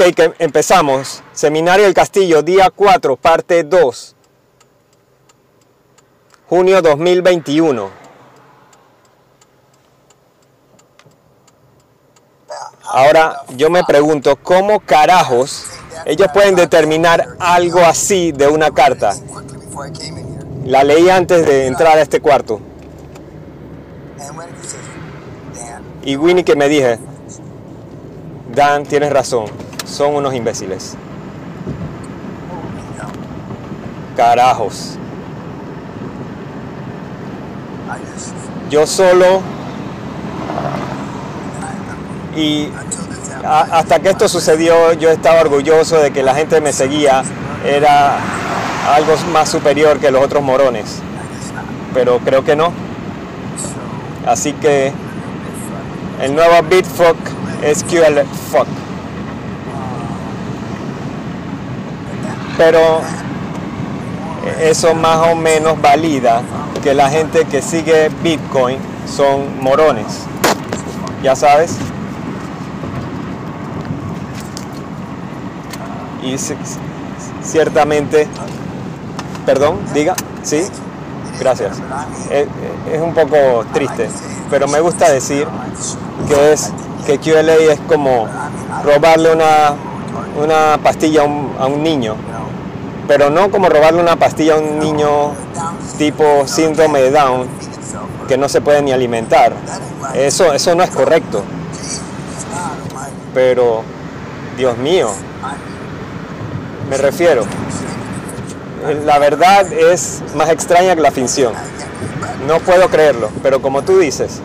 Ok, que empezamos. Seminario del Castillo, día 4, parte 2. Junio 2021. Ahora yo me pregunto, ¿cómo carajos ellos pueden determinar algo así de una carta? La leí antes de entrar a este cuarto. Y Winnie que me dije, Dan, tienes razón, son unos imbéciles. Carajos. Yo solo y hasta que esto sucedió yo estaba orgulloso de que la gente me seguía era algo más superior que los otros morones pero creo que no así que el nuevo Bitfuck es QL Fuck pero eso más o menos valida que la gente que sigue Bitcoin son morones. Ya sabes y ci- ciertamente, perdón, diga, sí, gracias. Es, es un poco triste, pero me gusta decir que es que QLA es como robarle una, una pastilla a un, a un niño, pero no como robarle una pastilla a un niño tipo síndrome de Down que no se puede ni alimentar. Eso, eso no es correcto. Pero, Dios mío, me refiero. La verdad es más extraña que la ficción. No puedo creerlo, pero como tú dices,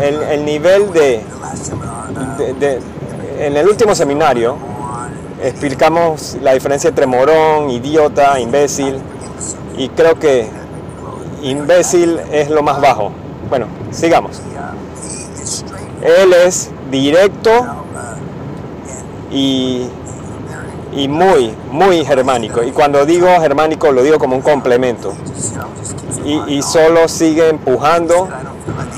el, el nivel de, de- de- En el último seminario explicamos la diferencia entre morón, idiota, imbécil, y creo que imbécil es lo más bajo. Bueno, sigamos. Él es directo y y muy, muy germánico. Y cuando digo germánico lo digo como un complemento. Y, y solo sigue empujando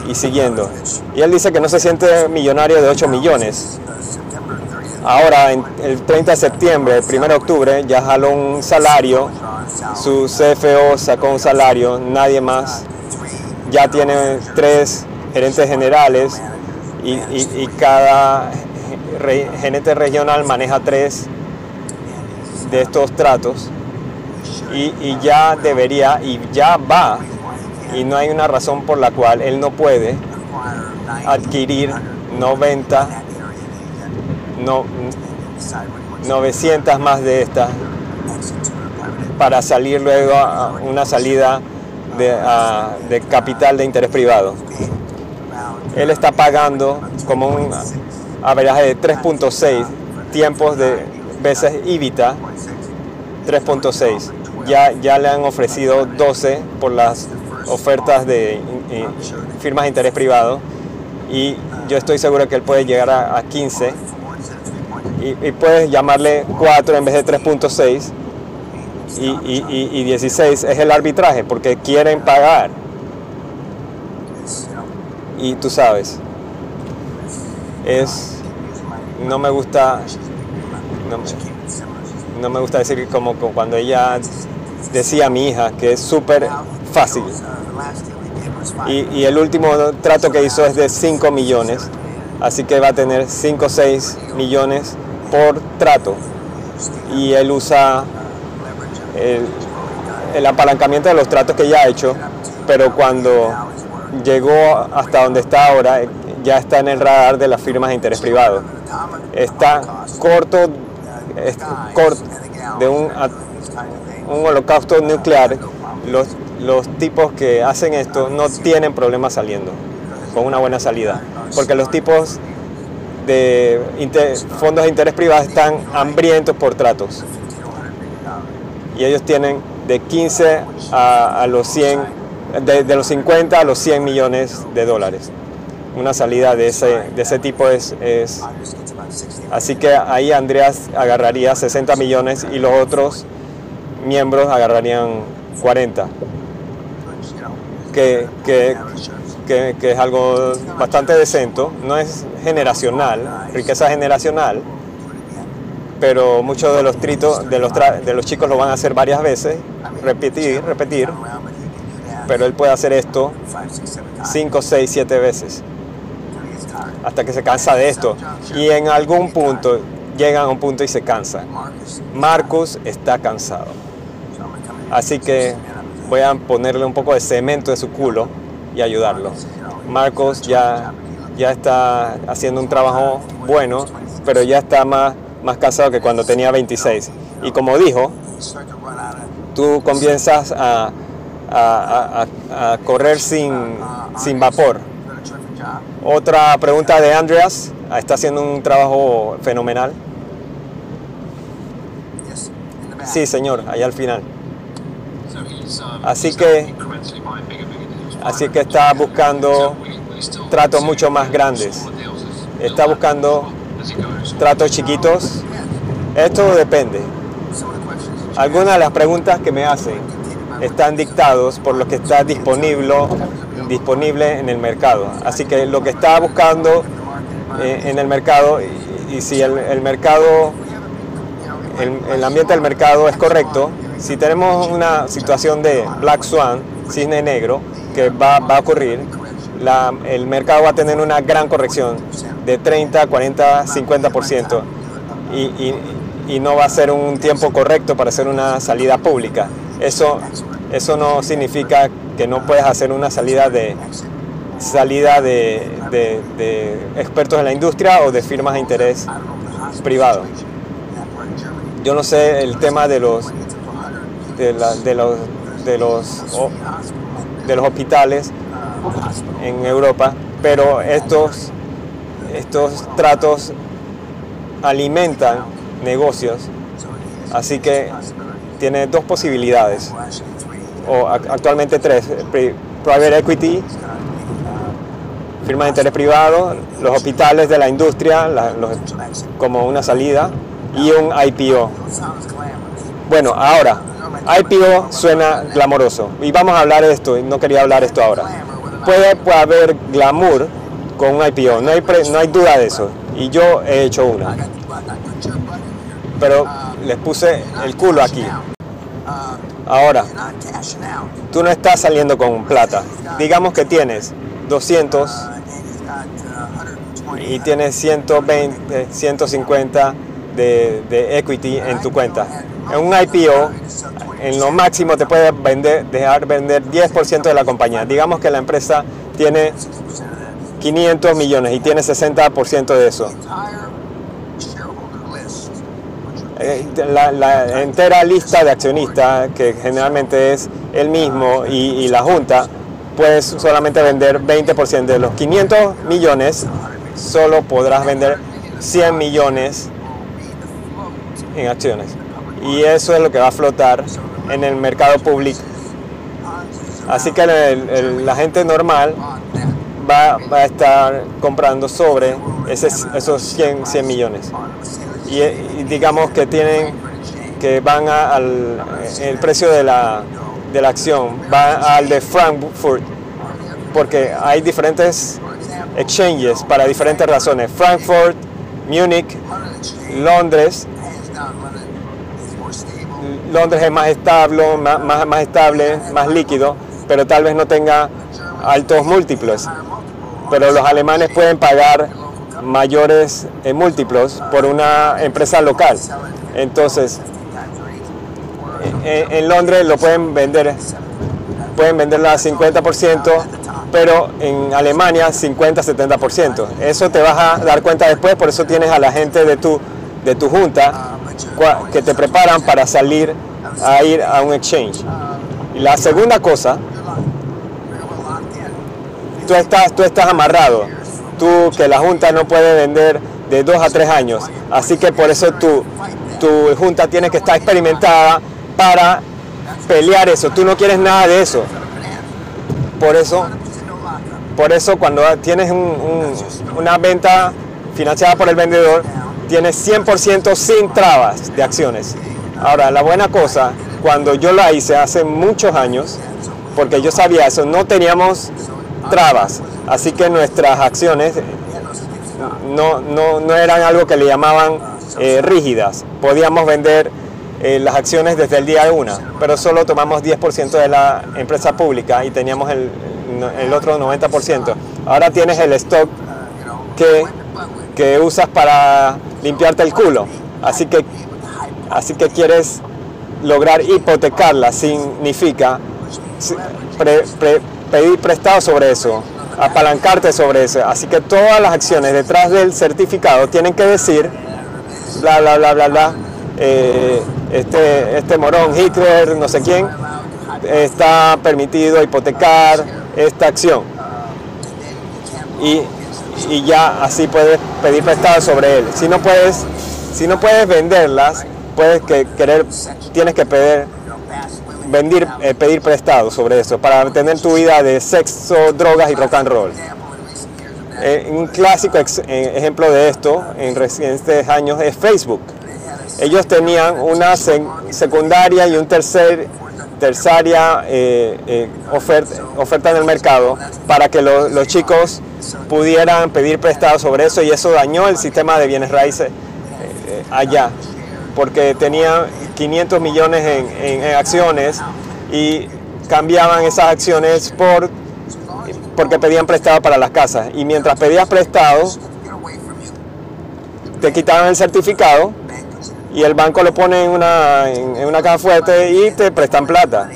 y siguiendo. Y él dice que no se siente millonario de 8 millones. Ahora, el 30 de septiembre, el 1 de octubre, ya jaló un salario. Su CFO sacó un salario, nadie más. Ya tiene tres gerentes generales y, y- cada re- gerente regional maneja tres de estos tratos y, y ya debería y ya va y no hay una razón por la cual él no puede adquirir 90 no, 900 más de estas para salir luego a una salida de, capital de interés privado. Él está pagando como un averaje de 3.6 tiempos de veces IBITA 3.6. Ya, ya le han ofrecido 12 por las ofertas de eh, firmas de interés privado y yo estoy seguro que él puede llegar a 15 y, puedes llamarle 4 en vez de 3.6 y, y- y- y 16 es el arbitraje porque quieren pagar. Y tú sabes es no me gusta no me- gusta decir como, como cuando ella decía a mi hija que es súper fácil. Y, y el último trato que hizo es de 5 millones, así que va a tener 5 o 6 millones por trato. Y él usa el, apalancamiento de los tratos que ya ha hecho, pero cuando llegó hasta donde está ahora, ya está en el radar de las firmas de interés privado. Está corto de un holocausto nuclear, los, los tipos que hacen esto no tienen problemas saliendo con una buena salida, porque los tipos de inter- fondos de interés privado están hambrientos por tratos y ellos tienen de 15 a, los 100, de, los 50 a los 100 millones de dólares. Una salida de ese, de ese tipo es, es Así que ahí Andreas agarraría 60 millones y los otros miembros agarrarían 40. Que, que que, es algo bastante decente, no es generacional, riqueza generacional, pero muchos de los tritos de los, de los chicos lo van a hacer varias veces, repetir, repetir, pero él puede hacer esto 5, 6, 7 veces hasta que se cansa de esto. Y en algún punto llegan a un punto y se cansa. Marcus está cansado, así que voy a ponerle un poco de cemento de su culo y ayudarlo. Marcos ya, ya está haciendo un trabajo bueno, pero ya está más, más cansado que cuando tenía 26. Y como dijo, tú comienzas a, a- correr sin, sin vapor. Otra pregunta de Andreas, está haciendo un trabajo fenomenal. Sí, señor, allá al final. Así que, Así que está buscando tratos mucho más grandes. Está buscando tratos chiquitos. Esto depende. Algunas de las preguntas que me hacen están dictados por lo que está disponible, disponible en el mercado. Así que lo que está buscando eh, en el mercado y, si el, mercado, el ambiente del mercado es correcto, si tenemos una situación de Black Swan, cisne negro, que va, a ocurrir, la- el mercado va a tener una gran corrección de 30, 40, 50% y, y- y no va a ser un tiempo correcto para hacer una salida pública. Eso, eso no significa que no puedes hacer una salida de salida de, de- de expertos en la industria o de firmas de interés privado. Yo no sé el tema de los de, la- de los de los de los hospitales en Europa, pero estos estos tratos alimentan negocios, así que tiene dos posibilidades o ac- actualmente tres, pri- private equity, firma de interés privado, los hospitales de la industria como una salida y un IPO. Bueno, ahora, IPO suena glamoroso y vamos a hablar de esto, no quería hablar esto ahora. Puede, puede haber glamour con un IPO, no hay, pre- no hay duda de eso y yo he hecho una, pero les puse el culo aquí. Ahora, tú no estás saliendo con plata. Digamos que tienes 200 y tienes 120, 150 de, de equity en tu cuenta. En un IPO, en lo máximo te puede vender, dejar vender 10% de la compañía. Digamos que la empresa tiene 500 millones y tiene 60% de eso. Eh, La, la entera lista de accionistas, que generalmente es el mismo y, y la junta, puedes solamente vender 20% de los 500 millones, solo podrás vender 100 millones en acciones. Y eso es lo que va a flotar en el mercado público. Así que la gente normal va, a estar comprando sobre ese- esos 100, 100 millones. Y, y digamos que tienen que van a- al el precio de la, de la acción va al de Frankfurt porque hay diferentes exchanges para diferentes razones Frankfurt Múnich Londres Londres es más estable más, más, estable más líquido pero tal vez no tenga altos múltiplos pero los alemanes pueden pagar mayores eh, múltiplos por una empresa local. Entonces, en, en Londres lo pueden vender, pueden venderla a 50%, pero en Alemania 50-70%. Eso te vas a dar cuenta después, por eso tienes a la gente de tu, de tu junta que te preparan para salir a ir a un exchange. Y la segunda cosa tú estás, tú estás amarrado. Tú que la junta no puede vender de dos a tres años. Así que por eso tu, tu junta tiene que estar experimentada para pelear eso. Tú no quieres nada de eso. Por eso, por eso cuando tienes un- un- una venta financiada por el vendedor, tienes 100% sin trabas de acciones. Ahora, la buena cosa, cuando yo la hice hace muchos años, porque yo sabía eso, no teníamos trabas. Así que nuestras acciones no, no, no eran algo que le llamaban eh, rígidas. Podíamos vender eh, las acciones desde el día 1, pero solo tomamos 10% de la empresa pública y teníamos el, el otro 90%. Ahora tienes el stock que, que usas para limpiarte el culo. Así que, así que quieres lograr hipotecarla, significa pedir prestado sobre eso, apalancarte sobre eso. Así que todas las acciones detrás del certificado tienen que decir, bla, bla, bla, bla, bla, eh, este, este morón Hitler, no sé quién, está permitido hipotecar esta acción. Y, y ya así puedes pedir prestado sobre él. Si no puedes, si no puedes venderlas, puedes que querer, tienes que pedir, vendir, eh, pedir prestado sobre eso para tener tu vida de sexo, drogas y rock and roll. Eh, un clásico eh, ejemplo de esto en recientes años es Facebook. Ellos tenían una secundaria y un tercer terciaria oferta, oferta en el mercado para que los chicos pudieran pedir prestado sobre eso y eso dañó el sistema de bienes raíces allá porque tenía 500 millones en, acciones y cambiaban esas acciones por porque pedían prestado para las casas. Y mientras pedías prestado te quitaban el certificado y el banco lo pone en una, en, una caja fuerte y te prestan plata.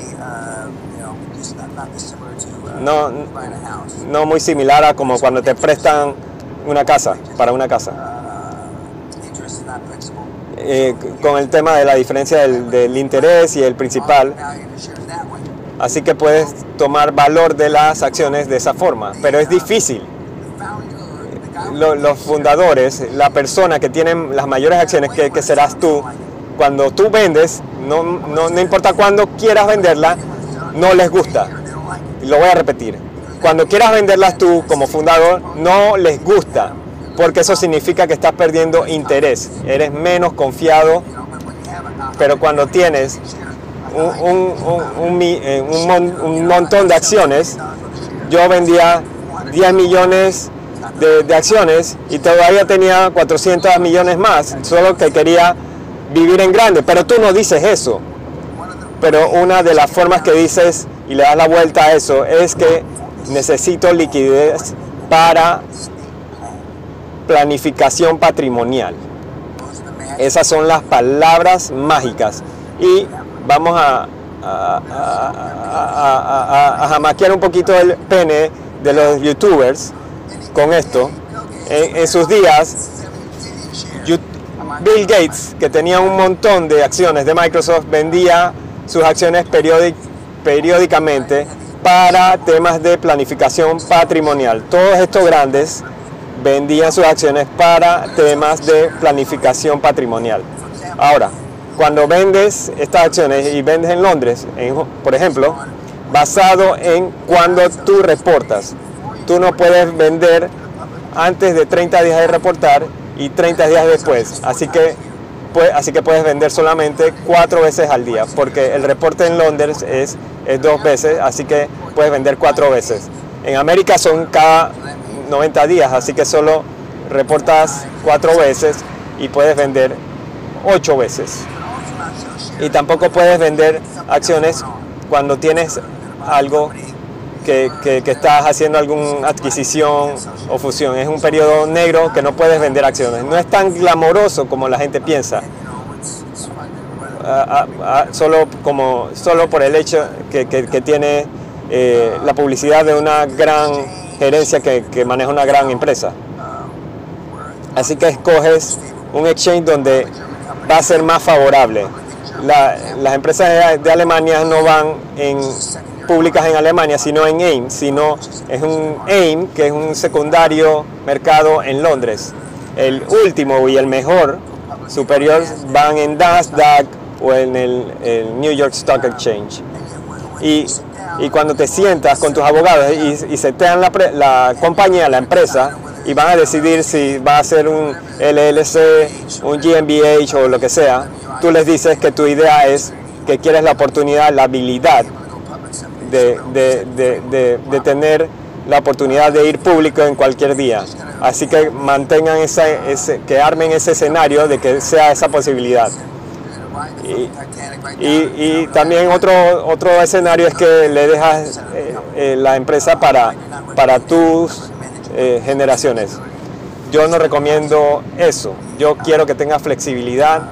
No, no muy similar a como cuando te prestan una casa, para una casa. Eh, con el tema de la diferencia del, interés y el principal. Así que puedes tomar valor de las acciones de esa forma, pero es difícil. Los fundadores, la persona que tiene las mayores acciones, que, que serás tú, cuando tú vendes, no, no, no importa cuándo quieras venderla, no les gusta. Lo voy a repetir. Cuando quieras venderlas tú como fundador, no les gusta porque eso significa que estás perdiendo interés, eres menos confiado, pero cuando tienes un, un, eh, montón de acciones, yo vendía 10 millones de, acciones y todavía tenía 400 millones más, solo que quería vivir en grande, pero tú no dices eso. Pero una de las formas que dices y le das la vuelta a eso es que necesito liquidez para planificación patrimonial. Esas son las palabras mágicas. Y vamos a, a, jamaquear un poquito el pene de los youtubers con esto. En, sus días, Bill Gates, que tenía un montón de acciones de Microsoft, vendía sus acciones periódicamente para temas de planificación patrimonial. Todos estos grandes vendían sus acciones para temas de planificación patrimonial. Ahora, cuando vendes estas acciones y vendes en Londres, por ejemplo, basado en cuando tú reportas, tú no puedes vender antes de 30 días de reportar y 30 días después. Así que, así que puedes vender solamente cuatro veces al día, porque el reporte en Londres es, es dos veces, así que puedes vender cuatro veces. En América son cada 90 días, así que solo reportas cuatro veces y puedes vender ocho veces. Y tampoco puedes vender acciones cuando tienes algo que, que, estás haciendo alguna adquisición o fusión. Es un periodo negro que no puedes vender acciones. No es tan glamoroso como la gente piensa. solo, como, solo por el hecho que, que tiene eh, la publicidad de una gran gerencia que, maneja una gran empresa. Así que escoges un exchange donde va a ser más favorable. las empresas de, Alemania no van en públicas en Alemania, sino en AIM, sino es un AIM que es un secundario mercado en Londres. El último y el mejor superior van en Nasdaq o en el, el New York Stock Exchange. Y y cuando te sientas con tus abogados y, se te dan la, la, compañía, la empresa, y van a decidir si va a ser un LLC, un GmbH o lo que sea, tú les dices que tu idea es que quieres la oportunidad, la habilidad de, de, de, tener la oportunidad de ir público en cualquier día. Así que mantengan ese, ese que armen ese escenario de que sea esa posibilidad. Y, y, también otro, otro escenario es que le dejas eh, eh, la empresa para, para tus eh, generaciones. Yo no recomiendo eso. Yo quiero que tengas flexibilidad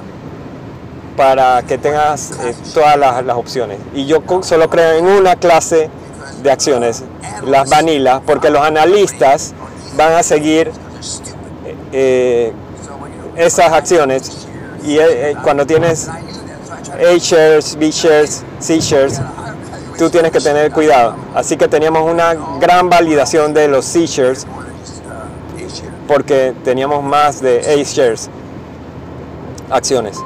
para que tengas todas las, opciones. Y yo solo creo en una clase de acciones, las vanilas, porque los analistas van a seguir esas acciones y cuando tienes A-shares, B-shares, C-shares, tú tienes que tener cuidado. Así que teníamos una gran validación de los C-shares porque teníamos más de A-shares, acciones.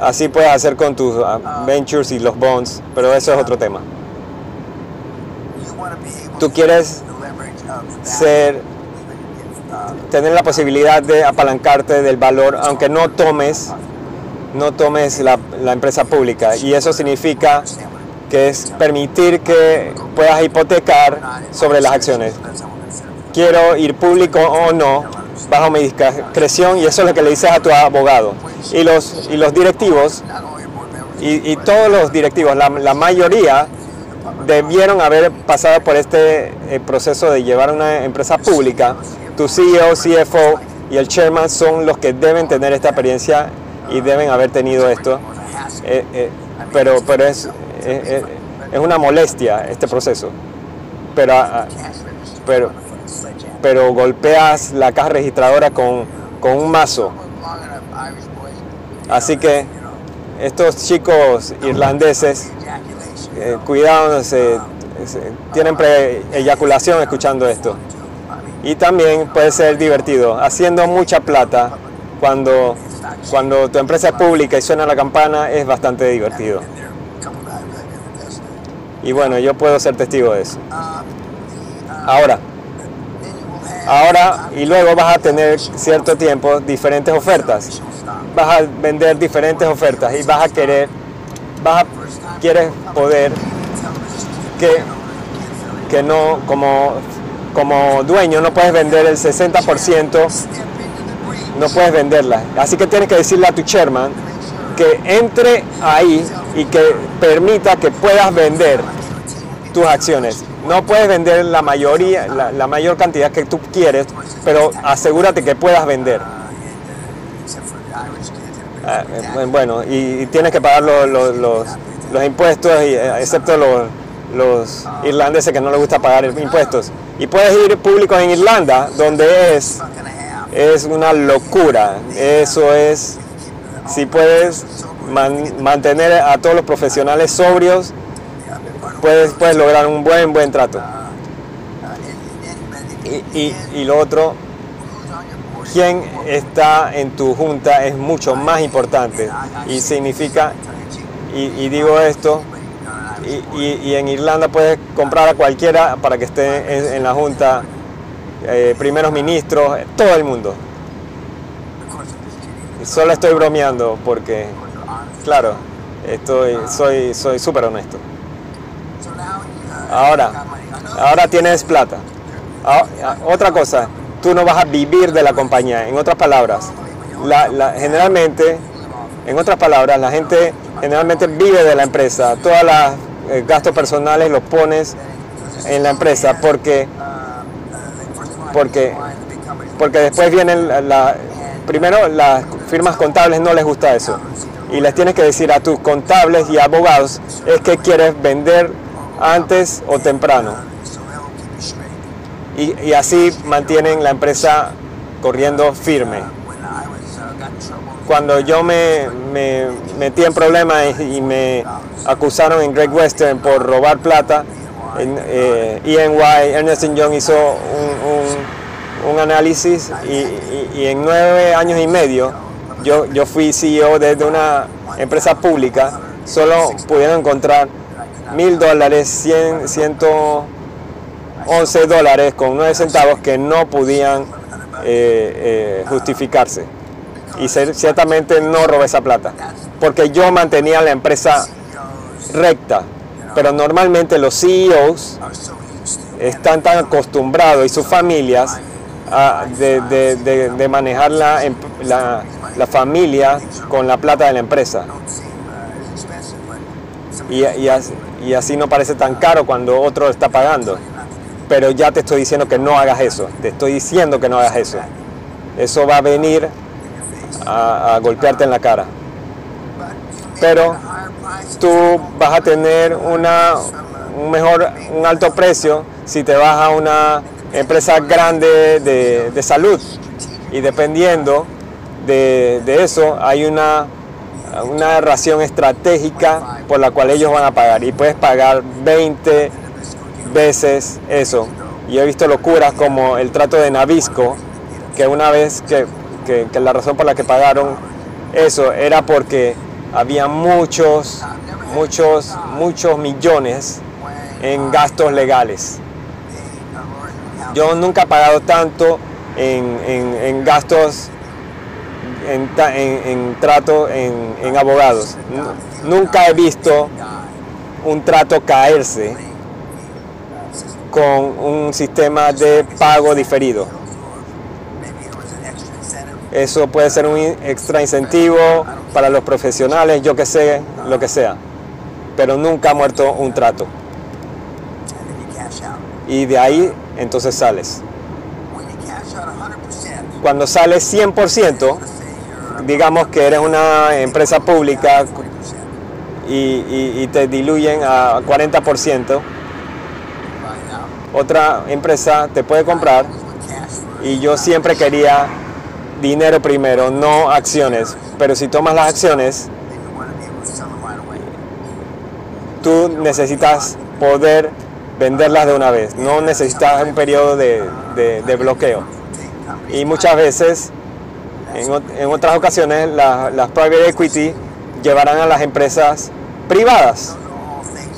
Así puedes hacer con tus ah, ventures y los bonds, pero eso es otro tema. Tú quieres ser, tener la posibilidad de apalancarte del valor, aunque no tomes, no tomes la, la empresa pública. Y eso significa que es permitir que puedas hipotecar sobre las acciones. Quiero ir público o no, bajo mi discreción, y eso es lo que le dices a tu abogado. Y los, y los directivos, y, y todos los directivos, la, la mayoría debieron haber pasado por este eh, proceso de llevar una empresa pública. Tu CEO, CFO y el chairman son los que deben tener esta experiencia y deben haber tenido esto. Eh, eh, pero pero es, es una molestia este proceso. Pero, ah, pero, pero golpeas la caja registradora con, con un mazo. Así que estos chicos irlandeses eh, cuidado, se, tienen eyaculación escuchando esto. Y también puede ser divertido, haciendo mucha plata cuando, cuando tu empresa es pública y suena la campana es bastante divertido. Y bueno, yo puedo ser testigo de eso. Ahora, ahora y luego vas a tener cierto tiempo diferentes ofertas. Vas a vender diferentes ofertas y vas a querer, vas a quieres poder que, que no, como, como dueño, no puedes vender el 60%, no puedes venderla. Así que tienes que decirle a tu chairman que entre ahí y que permita que puedas vender tus acciones. No puedes vender la mayoría, la, mayor cantidad que tú quieres, pero asegúrate que puedas vender. Ah, eh, bueno, y, tienes que pagar los, los impuestos, eh, excepto los, irlandeses que no les gusta pagar impuestos. Y puedes ir público en Irlanda, donde es, es una locura. Eso es, si puedes mantener a todos los profesionales sobrios, puedes, puedes lograr un buen, buen trato. Y, y, y lo otro, quién está en tu junta es mucho más importante. y significa y, digo esto, y, en Irlanda puedes comprar a cualquiera para que esté en, la Junta, eh, primeros ministros, todo el mundo. Solo estoy bromeando porque, claro, estoy, soy soy súper honesto. Ahora, ahora tienes plata. Ah, ah, otra cosa, tú no vas a vivir de la compañía. En otras palabras, la, generalmente, en otras palabras, la gente generalmente vive de la empresa. Todos los eh, gastos personales los pones en la empresa porque, porque, porque después vienen la, primero las firmas contables no les gusta eso y les tienes que decir a tus contables y abogados es que quieres vender antes o temprano. Y, así mantienen la empresa corriendo firme. Cuando yo me, metí en problemas y, me acusaron en Great Western por robar plata, en, eh, EY, Ernest Young hizo un, análisis y, en nueve años y medio yo, yo fui CEO de, una empresa pública, solo pudieron encontrar mil dólares, 100, 111 dólares con nueve centavos que no podían eh, eh, justificarse y ciertamente no robé esa plata, porque yo mantenía la empresa recta, pero normalmente los CEOs están tan acostumbrados y sus familias de, manejar la, la, familia con la plata de la empresa. Y, y así no parece tan caro cuando otro está pagando. Pero ya te estoy diciendo que no hagas eso. Te estoy diciendo que no hagas eso. Eso va a venir a, golpearte en la cara. Pero tú vas a tener una, un mejor, un alto precio si te vas a una empresa grande de, salud. Y dependiendo de, de, eso, hay una, una ración estratégica por la cual ellos van a pagar. Y puedes pagar 20 veces eso. Y he visto locuras como el trato de Navisco, que una vez que que, la razón por la que pagaron eso era porque había muchos, muchos, muchos millones en gastos legales. Yo nunca he pagado tanto en, gastos, en, trato, en, abogados. Nunca he visto un trato caerse con un sistema de pago diferido. Eso puede ser un extra incentivo para los profesionales, yo que sé, lo que sea. Pero nunca ha muerto un trato. Y de ahí entonces sales. Cuando sales 100%, digamos que eres una empresa pública y, te diluyen a 40%, otra empresa te puede comprar y yo siempre quería dinero primero, no acciones. Pero si tomas las acciones, tú necesitas poder venderlas de una vez, no necesitas un periodo de, bloqueo. Y muchas veces, en, otras ocasiones, las private equity llevarán a las empresas privadas.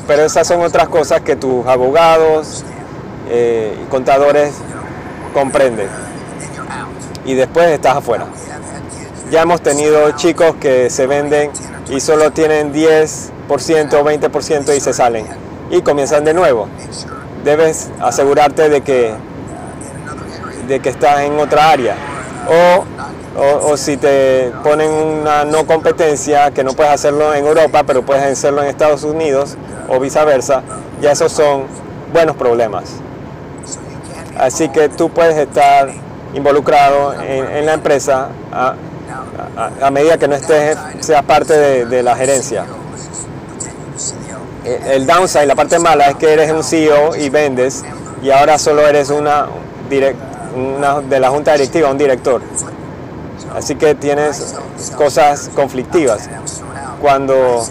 Pero esas son otras cosas que tus abogados eh, y contadores comprenden y después estás afuera. Ya hemos tenido chicos que se venden y solo tienen 10% o 20% y se salen y comienzan de nuevo. Debes asegurarte de que, de que estás en otra área. O, o, si te ponen una no competencia, que no puedes hacerlo en Europa, pero puedes hacerlo en Estados Unidos o viceversa, ya esos son buenos problemas. Así que tú puedes estar involucrado en, la empresa a, medida que no estés, seas parte de, la gerencia. El downside, la parte mala es que eres un CEO y vendes y ahora solo eres una, una de la junta directiva, un director. Así que tienes cosas conflictivas. Cuando,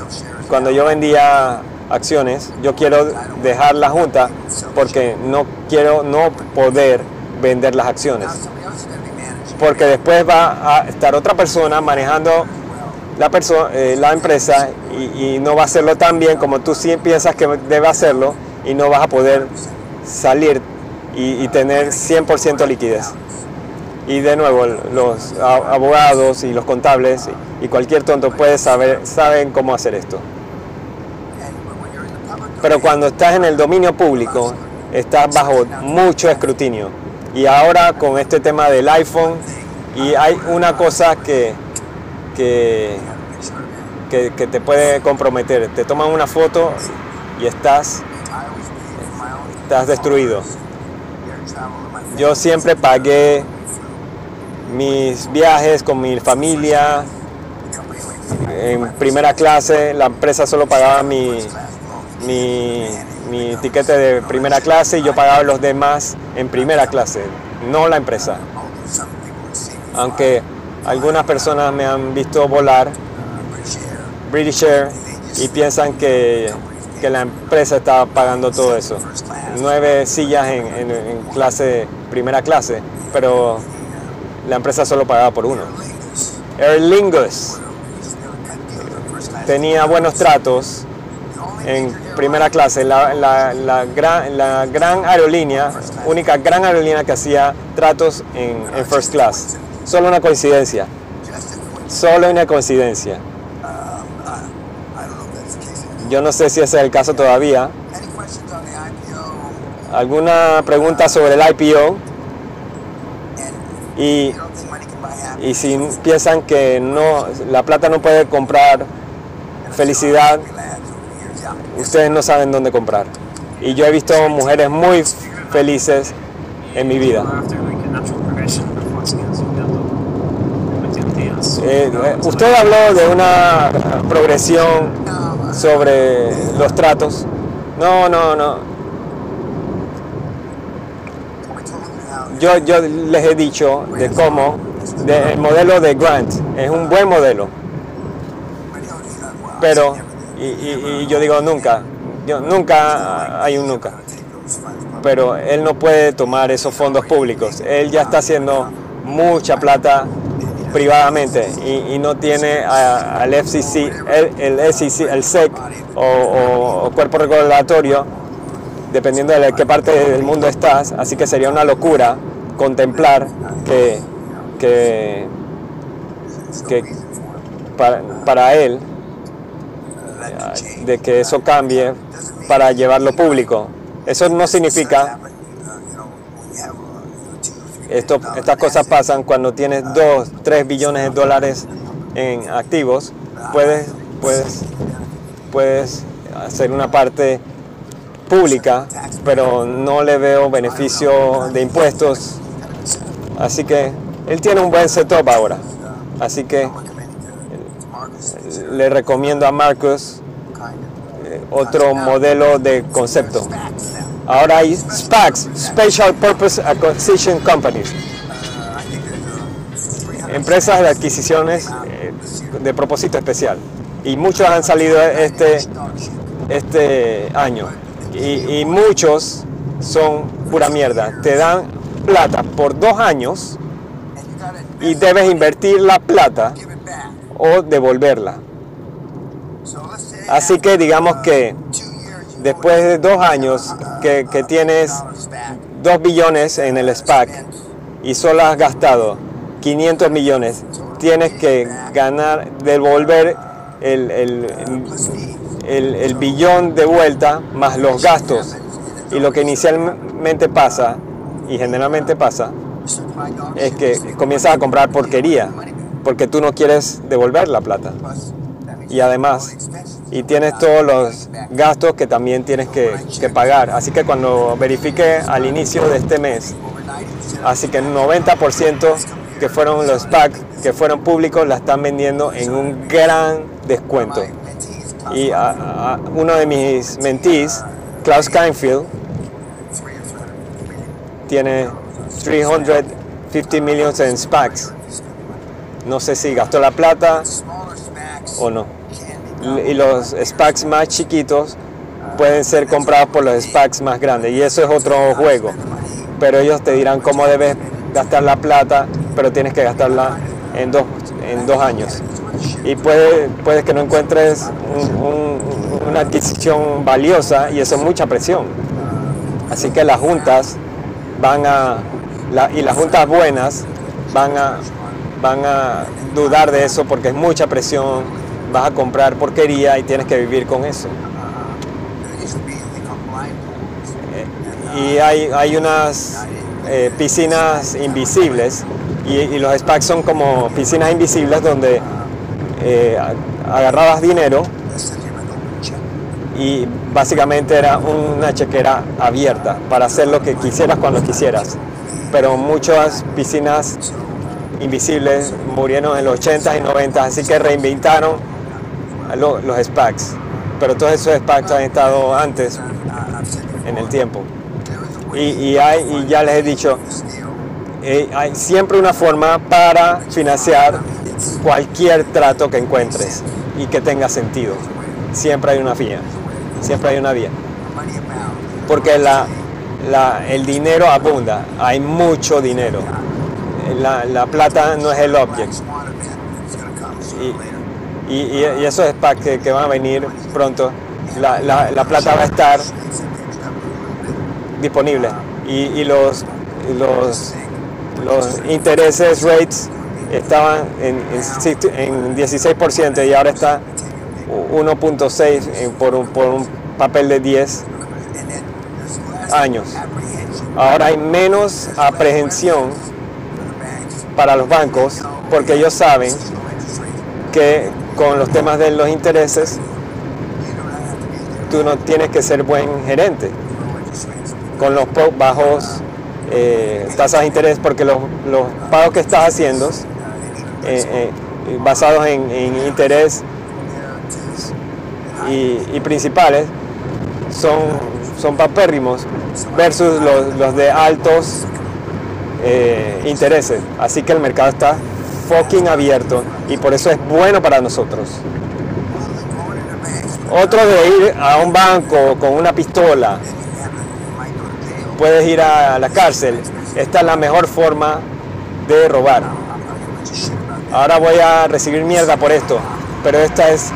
cuando yo vendía acciones, yo quiero dejar la junta porque no quiero no poder vender las acciones. Porque después va a estar otra persona manejando la, persona, eh, la empresa y, no va a hacerlo tan bien como tú sí piensas que debe hacerlo y no vas a poder salir y, tener 100% liquidez. Y de nuevo, los abogados y los contables y cualquier tonto puede saber, saben cómo hacer esto. Pero cuando estás en el dominio público, estás bajo mucho escrutinio y ahora con este tema del iPhone, y hay una cosa que, que, que, te puede comprometer. Te toman una foto y estás, estás destruido. Yo siempre pagué mis viajes con mi familia en primera clase, la empresa solo pagaba mi, mi mi tiquete de primera clase y yo pagaba los demás en primera clase, no la empresa. Aunque algunas personas me han visto volar British Air y piensan que, la empresa está pagando todo eso. Nueve sillas en, en clase, primera clase, pero la empresa solo pagaba por uno. Aer Lingus tenía buenos tratos en primera clase, la, la, gran, aerolínea, única gran aerolínea que hacía tratos en, first class. Solo una coincidencia. Solo una coincidencia. Yo no sé si ese es el caso todavía. ¿Alguna pregunta sobre el IPO? Y, si piensan que no, la plata no puede comprar felicidad, ustedes no saben dónde comprar. Y yo he visto mujeres muy felices en mi vida. Eh, usted habló de una progresión sobre los tratos. No, no, no. Yo, yo les he dicho de cómo el modelo de Grant es un buen modelo. Pero, y, yo digo nunca, nunca hay un nunca. Pero él no puede tomar esos fondos públicos. Él ya está haciendo mucha plata privadamente y, no tiene al FCC, el, SEC, el SEC o, cuerpo regulatorio, dependiendo de qué parte del mundo estás, así que sería una locura contemplar que, que, para, para él, de que eso cambie para llevarlo público. Eso no significa esto, estas cosas pasan cuando tienes 2, 3 billones de dólares en activos, puedes, puedes, puedes hacer una parte pública, pero no le veo beneficio de impuestos. Así que él tiene un buen setup ahora. Así que le recomiendo a Marcus eh, otro modelo de concepto. Ahora hay SPACs, Special Purpose Acquisition Companies, empresas de adquisiciones eh, de propósito especial. Y muchos han salido este, este año. Y, muchos son pura mierda. Te dan plata por dos años y debes invertir la plata o devolverla. Así que digamos que después de dos años que, tienes dos billones en el SPAC y solo has gastado 500 millones, tienes que ganar, devolver el, el, billón de vuelta más los gastos. Y lo que inicialmente pasa, y generalmente pasa, es que comienzas a comprar porquería, porque tú no quieres devolver la plata. Y además, y tienes todos los gastos que también tienes que, pagar. Así que cuando verifique al inicio de este mes, así que el 90% que fueron los packs que fueron públicos la están vendiendo en un gran descuento. Y uno de mis mentees, Klaus Kainfield, tiene 350 millones en SPACs. No sé si gastó la plata o no y los SPACs más chiquitos pueden ser comprados por los SPACs más grandes y eso es otro juego. Pero ellos te dirán cómo debes gastar la plata, pero tienes que gastarla en dos, en dos años. Y puede, puedes que no encuentres una adquisición valiosa y eso es mucha presión. Así que las juntas van a, y las juntas buenas van a, van a dudar de eso porque es mucha presión vas a comprar porquería y tienes que vivir con eso. y hay, hay unas eh, piscinas invisibles y, los SPACs son como piscinas invisibles donde eh, agarrabas dinero y básicamente era una chequera abierta para hacer lo que quisieras cuando quisieras. Pero muchas piscinas invisibles murieron en los 80 y 90, así que reinventaron los, los SPACs, pero todos esos SPACs han estado antes en el tiempo. Y ya les he dicho, eh, hay siempre una forma para financiar cualquier trato que encuentres y que tenga sentido. Siempre hay una vía, siempre hay una vía. Porque la, el dinero abunda, hay mucho dinero. La, la plata no es el object. Y, y, esos SPAC que, que, van a venir pronto, la, plata va a estar disponible y, los, los, los intereses, rates estaban en, en 16% y ahora está 1.6 por un, por un papel de 10 años. Ahora hay menos aprehensión para los bancos porque ellos saben que con los temas de los intereses tú no tienes que ser buen gerente con los bajos eh, tasas de interés porque los, pagos que estás haciendo eh, eh, basados en, interés y, principales son, son papérrimos versus los, de altos intereses. Así que el mercado está fucking abierto y por eso es bueno para nosotros. Otro de ir a un banco con una pistola, puedes ir a la cárcel. Esta es la mejor forma de robar. Ahora voy a recibir mierda por esto, pero esta es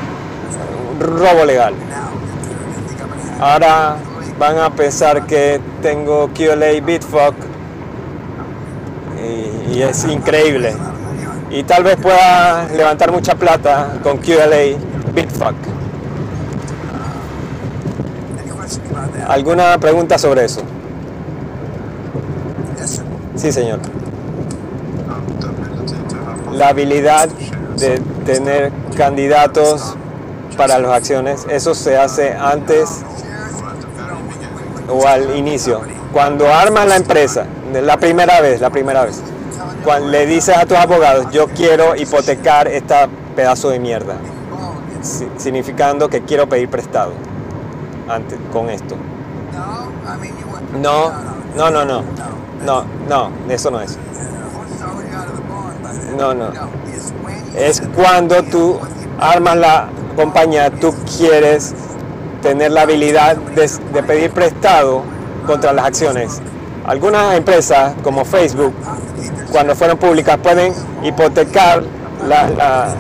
robo legal. Ahora van a pensar que tengo QLA Bitfuck y, y es increíble. Y tal vez pueda levantar mucha plata con QLA Bitfuck. ¿Alguna pregunta sobre eso? Sí, señor. La habilidad de tener candidatos para las acciones, eso se hace antes o al inicio. Cuando armas la empresa, la primera vez, la primera vez, cuando le dices a tus abogados, yo quiero hipotecar este pedazo de mierda, significando que quiero pedir prestado antes, con esto. No, no, no, no. No, no, eso no es. No, no. Es cuando tú armas la compañía, tú quieres tener la habilidad de, pedir prestado contra las acciones. Algunas empresas como Facebook, cuando fueron públicas, pueden hipotecar la,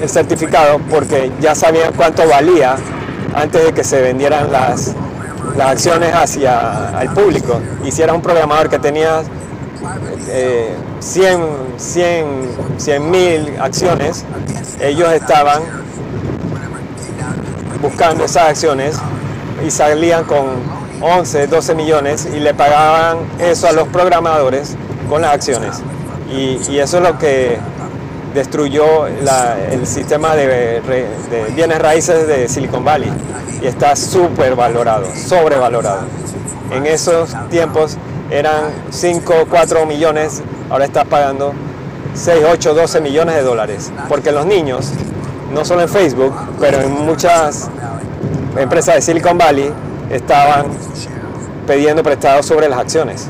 el certificado porque ya sabían cuánto valía antes de que se vendieran las, acciones hacia el público. Y un programador que tenía 100 mil acciones, ellos estaban buscando esas acciones y salían con 11, 12 millones y le pagaban eso a los programadores con las acciones. Y, eso es lo que destruyó el sistema de, bienes raíces de Silicon Valley y está súper valorado, sobrevalorado. En esos tiempos eran 5, 4 millones, ahora está pagando 6, 8, 12 millones de dólares, porque los niños, no solo en Facebook, pero en muchas empresas de Silicon Valley, estaban pidiendo prestados sobre las acciones.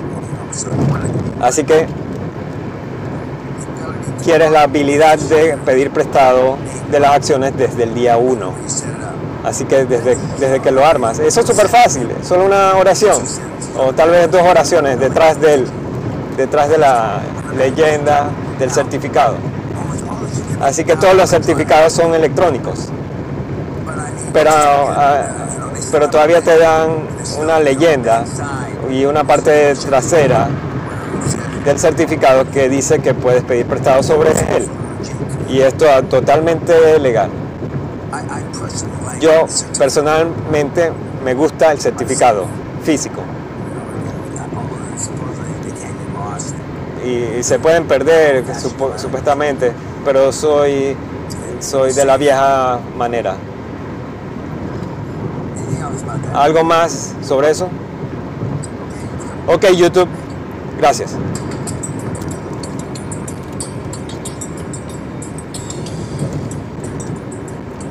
Así que quieres la habilidad de pedir prestado de las acciones desde el día 1. Así que desde, desde que lo armas, eso es súper fácil, solo una oración o tal vez dos oraciones detrás, del, detrás de la leyenda del certificado. Así que todos los certificados son electrónicos. Pero, ah, pero todavía te dan una leyenda y una parte trasera del certificado que dice que puedes pedir prestado sobre él. Y esto es totalmente legal. Yo personalmente me gusta el certificado físico. Y, se pueden perder supuestamente, pero soy, soy de la vieja manera. ¿Algo más sobre eso? Ok, YouTube. Gracias.